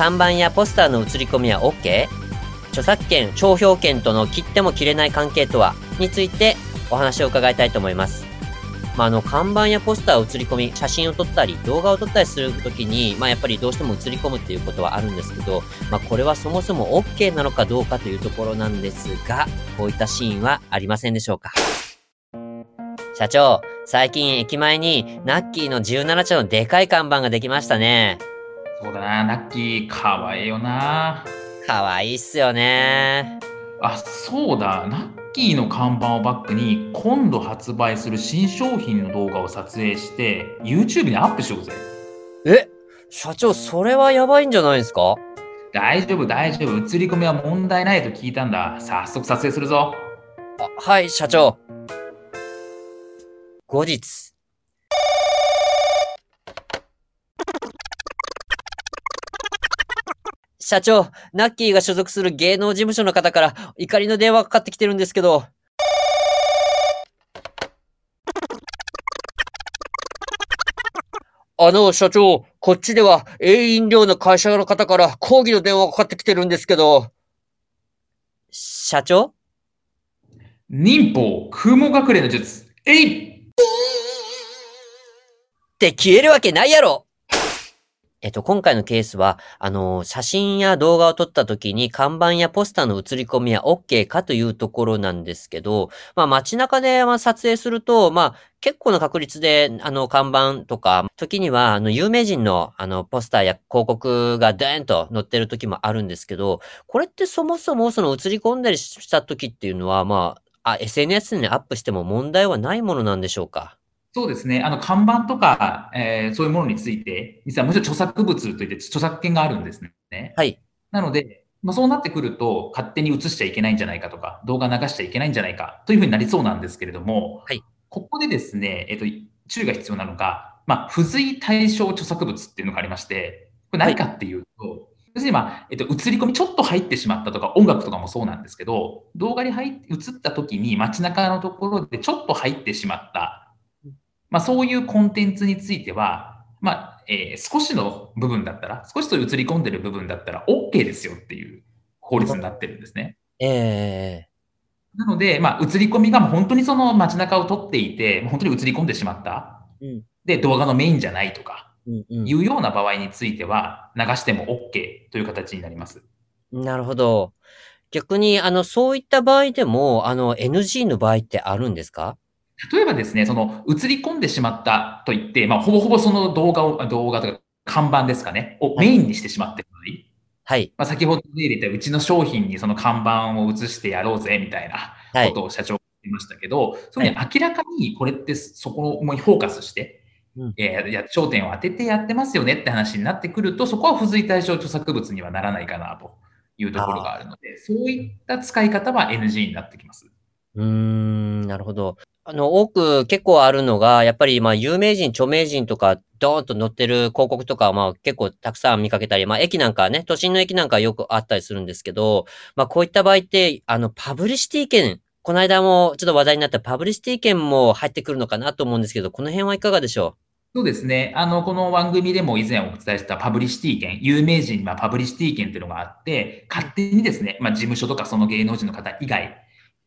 看板やポスターの写り込みは OK? 著作権、商標権との切っても切れない関係とはについてお話を伺いたいと思います。まあ、あの、看板やポスターを写り込み、写真を撮ったり、動画を撮ったりするときに、まあ、やっぱりどうしても写り込むっていうことはあるんですけど、まあ、これはそもそも OK なのかどうかというところなんですが、こういったシーンはありませんでしょうか社長、最近駅前にナッキーの17茶のでかい看板ができましたね。そうだなナッキーかわいいよな。かわいいっすよね。あそうだナッキーの看板をバックに今度発売する新商品の動画を撮影して YouTube にアップしようぜ。え？社長、それはやばいんじゃないですか？大丈夫大丈夫。映り込みは問題ないと聞いたんだ。早速撮影するぞ。あはい、社長。後日。社長、ナッキーが所属する芸能事務所の方から怒りの電話がかかってきてるんですけど。あの、社長、こっちでは、A 飲料の会社の方から抗議の電話がかかってきてるんですけど。社長？忍法雲隠れの術えいって消えるわけないやろえっと、今回のケースは、あの、写真や動画を撮った時に看板やポスターの写り込みは OK かというところなんですけど、まあ街中で撮影すると、まあ結構な確率で、あの、看板とか、時には、あの、有名人の、あの、ポスターや広告がドーンと載ってる時もあるんですけど、これってそもそもその写り込んだりした時っていうのは、まあ、あ、SNS にアップしても問題はないものなんでしょうか？そうですね。あの、看板とか、えーそういうものについて、実はむしろ著作物といって著作権があるんですね。はい。なので、まあ、そうなってくると、勝手に映しちゃいけないんじゃないかとか、動画流しちゃいけないんじゃないかというふうになりそうなんですけれども、はいここでですね、えっと、注意が必要なのが、まあ、付随対象著作物っていうのがありまして、これ何かっていうと、要するに、まあ、えっと、映り込みちょっと入ってしまったとか、音楽とかもそうなんですけど、動画に入って、映った時に街中のところでちょっと入ってしまった。まあ、そういうコンテンツについては、まあ、えー少しの部分だったら、少しそういう映り込んでる部分だったら OK ですよっていう法律になってるんですね。ええなので、まあ、映り込みがもう本当にその街中を撮っていて、もう本当に映り込んでしまった。うん。で、動画のメインじゃないとか、うんうんいうような場合については、流しても OK という形になります。なるほど。逆に、あの、そういった場合でも、あの、NG の場合ってあるんですか？例えばですね、その映り込んでしまったと言って、まあ、ほぼほぼその動画を、動画とか看板ですかね、をメインにしてしまってる場合、はい。まあ、先ほど例で言ったうちの商品にその看板を映してやろうぜみたいなはいことを社長が言いましたけど、それに明らかにこれってそこにフォーカスして、うんえーや焦点を当ててやってますよねって話になってくると、そこは付随対象著作物にはならないかなというところがあるので、そういった使い方は NG になってきます。うーん、なるほど。あの、多く結構あるのが、やっぱり、まあ、有名人、著名人とか、ドーンと載ってる広告とか、まあ、結構たくさん見かけたり、まあ、駅なんかね、都心の駅なんかよくあったりするんですけど、まあ、こういった場合って、あの、パブリシティ権、この間もちょっと話題になったパブリシティ権も入ってくるのかなと思うんですけど、この辺はいかがでしょそうですね。あの、この番組でも以前お伝えしたパブリシティ権、有名人にはパブリシティ権っていうのがあって、勝手にですね、まあ、事務所とかその芸能人の方以外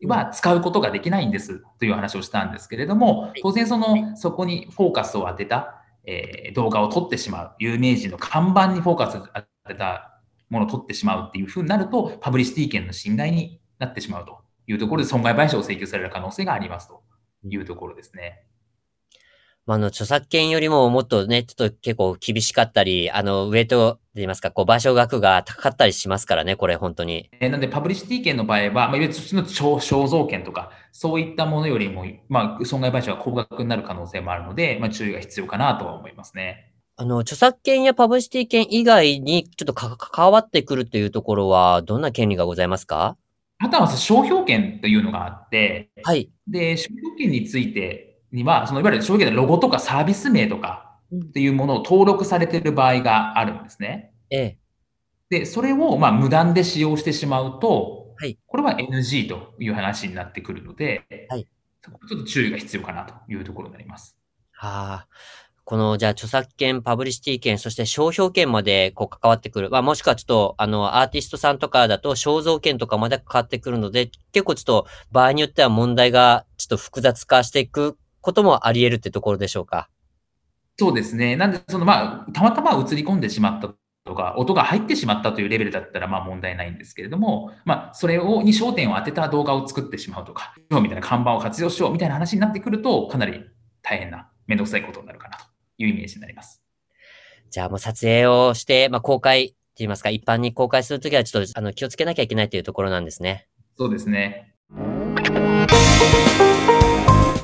は使うことができないんですという話をしたんですけれども、当然その、そこにフォーカスを当てた、えー動画を撮ってしまう、有名人の看板にフォーカスを当てたものを撮ってしまうっていうふうになると、パブリシティ権の侵害になってしまうというところで損害賠償を請求される可能性がありますというところですね。う。まあ、あの、著作権よりももっとね、ちょっと結構厳しかったり、あの、ウェイト、と言いますか、こう、賠償額が高かったりしますからね、これ、本当に。えーなので、パブリシティ権の場合は、まあ、いわゆる普通の肖肖像権とか、そういったものよりも、まあ、損害賠償が高額になる可能性もあるので、まあ、注意が必要かなとは思いますね。あの、著作権やパブリシティ権以外にちょっと関わってくるというところは、どんな権利がございますか？あとは商標権というのがあって、はい。で、商標権についてには、そのいわゆる商標権のロゴとかサービス名とかっていうものを登録されている場合があるんですね。ええ。で、それをまあ無断で使用してしまうと、はい、これは NG という話になってくるので、はい、ちょっと注意が必要かなというところになります。はあ。この、じゃあ、著作権、パブリシティ権、そして商標権まで、こう、関わってくる。まあ、もしくはちょっと、あの、アーティストさんとかだと、肖像権とかまで関わってくるので、結構ちょっと、場合によっては問題が、ちょっと複雑化していくこともあり得るってところでしょうか？そうですね。なんで、その、まあ、たまたま映り込んでしまったとか、音が入ってしまったというレベルだったら、まあ問題ないんですけれども、まあ、それを、に焦点を当てた動画を作ってしまうとか、みたいな看板を活用しようみたいな話になってくると、かなり大変な、めんどくさいことになるかなというイメージになります。じゃあもう撮影をして、まあ公開って言いますか、一般に公開するときはちょっとあの気をつけなきゃいけないというところなんですね。そうですね。